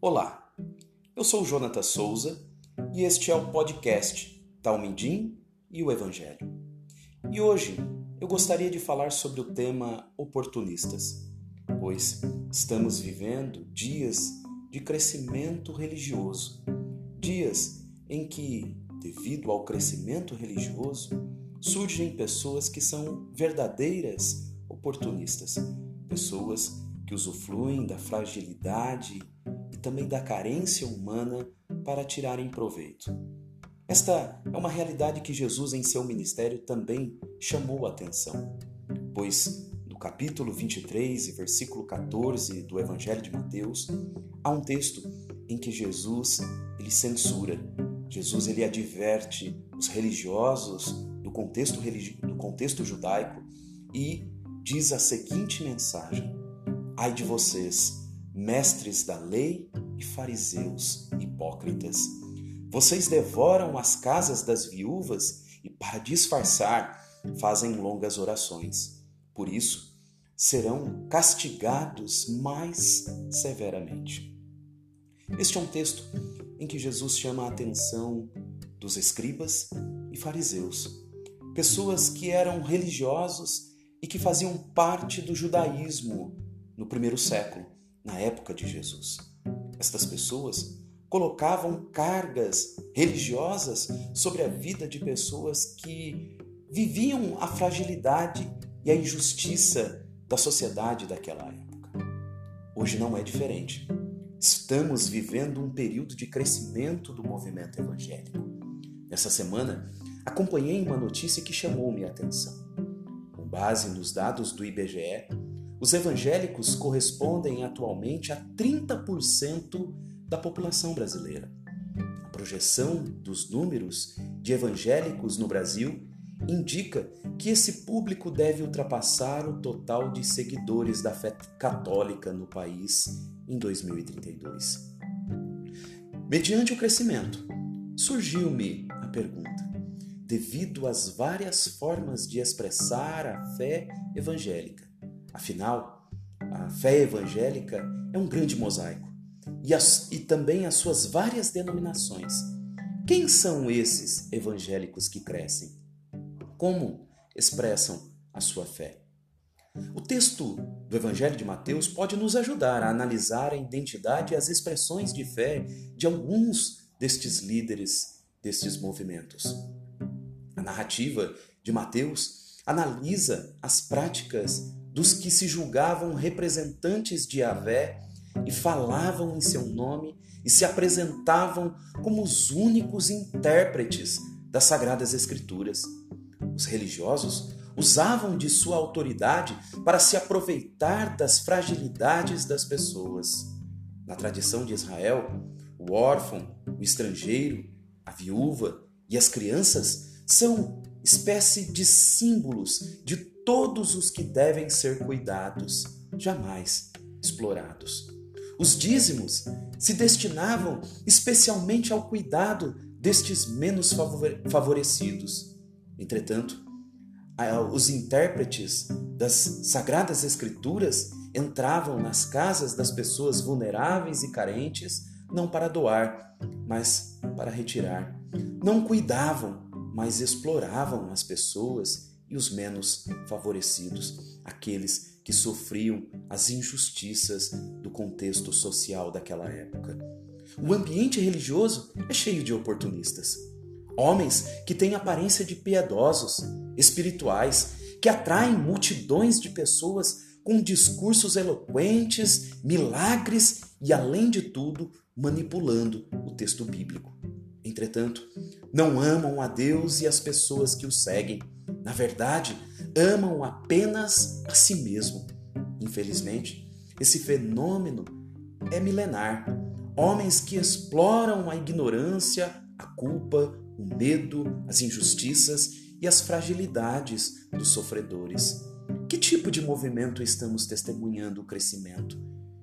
Olá, eu sou Jonathan Souza e este é o podcast Talmidim e o Evangelho. E hoje eu gostaria de falar sobre o tema oportunistas, pois estamos vivendo dias de crescimento religioso, dias em que, devido ao crescimento religioso, surgem pessoas que são verdadeiras oportunistas, pessoas que usufruem da fragilidade e também da carência humana para tirarem proveito. Esta é uma realidade que Jesus, em seu ministério, também chamou a atenção, pois no capítulo 23 e versículo 14 do Evangelho de Mateus, há um texto em que Jesus ele censura, Jesus ele adverte os religiosos do contexto, religi do contexto judaico e diz a seguinte mensagem: Ai de vocês, mestres da lei e fariseus hipócritas. Vocês devoram as casas das viúvas e, para disfarçar, fazem longas orações. Por isso, serão castigados mais severamente. Este é um texto em que Jesus chama a atenção dos escribas e fariseus, pessoas que eram religiosos e que faziam parte do judaísmo no primeiro século na época de Jesus. Estas pessoas colocavam cargas religiosas sobre a vida de pessoas que viviam a fragilidade e a injustiça da sociedade daquela época. Hoje não é diferente. Estamos vivendo um período de crescimento do movimento evangélico. Nessa semana, acompanhei uma notícia que chamou minha atenção. Com base nos dados do IBGE, os evangélicos correspondem atualmente a 30% da população brasileira. A projeção dos números de evangélicos no Brasil indica que esse público deve ultrapassar o total de seguidores da fé católica no país em 2032. Mediante o crescimento, surgiu-me a pergunta: devido às várias formas de expressar a fé evangélica, Afinal, a fé evangélica é um grande mosaico e, as, e também as suas várias denominações. Quem são esses evangélicos que crescem? Como expressam a sua fé? O texto do Evangelho de Mateus pode nos ajudar a analisar a identidade e as expressões de fé de alguns destes líderes destes movimentos. A narrativa de Mateus analisa as práticas dos que se julgavam representantes de Yahvé e falavam em seu nome e se apresentavam como os únicos intérpretes das Sagradas Escrituras. Os religiosos usavam de sua autoridade para se aproveitar das fragilidades das pessoas. Na tradição de Israel, o órfão, o estrangeiro, a viúva e as crianças são espécie de símbolos de todos os que devem ser cuidados, jamais explorados. Os dízimos se destinavam especialmente ao cuidado destes menos favorecidos. Entretanto, os intérpretes das Sagradas Escrituras entravam nas casas das pessoas vulneráveis e carentes não para doar, mas para retirar. Não cuidavam, mas exploravam as pessoas e os menos favorecidos, aqueles que sofriam as injustiças do contexto social daquela época. O ambiente religioso é cheio de oportunistas. Homens que têm aparência de piedosos, espirituais, que atraem multidões de pessoas com discursos eloquentes, milagres e, além de tudo, manipulando o texto bíblico. Entretanto, não amam a Deus e as pessoas que o seguem na verdade, amam apenas a si mesmo. Infelizmente, esse fenômeno é milenar. Homens que exploram a ignorância, a culpa, o medo, as injustiças e as fragilidades dos sofredores. Que tipo de movimento estamos testemunhando o crescimento?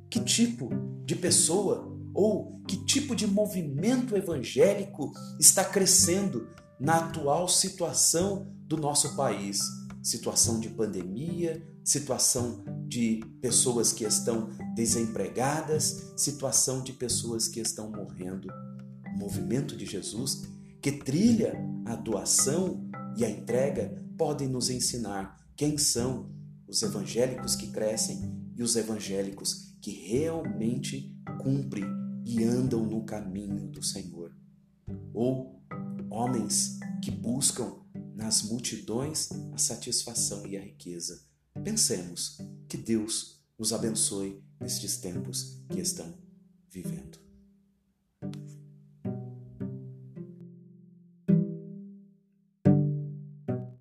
Que tipo de pessoa ou que tipo de movimento evangélico está crescendo na atual situação do nosso país? situação de pandemia, situação de pessoas que estão desempregadas, situação de pessoas que estão morrendo. O movimento de Jesus, que trilha a doação e a entrega, podem nos ensinar quem são os evangélicos que crescem e os evangélicos que realmente cumprem e andam no caminho do Senhor. Ou homens que buscam nas multidões a satisfação e a riqueza. Pensemos que Deus nos abençoe nestes tempos que estão vivendo.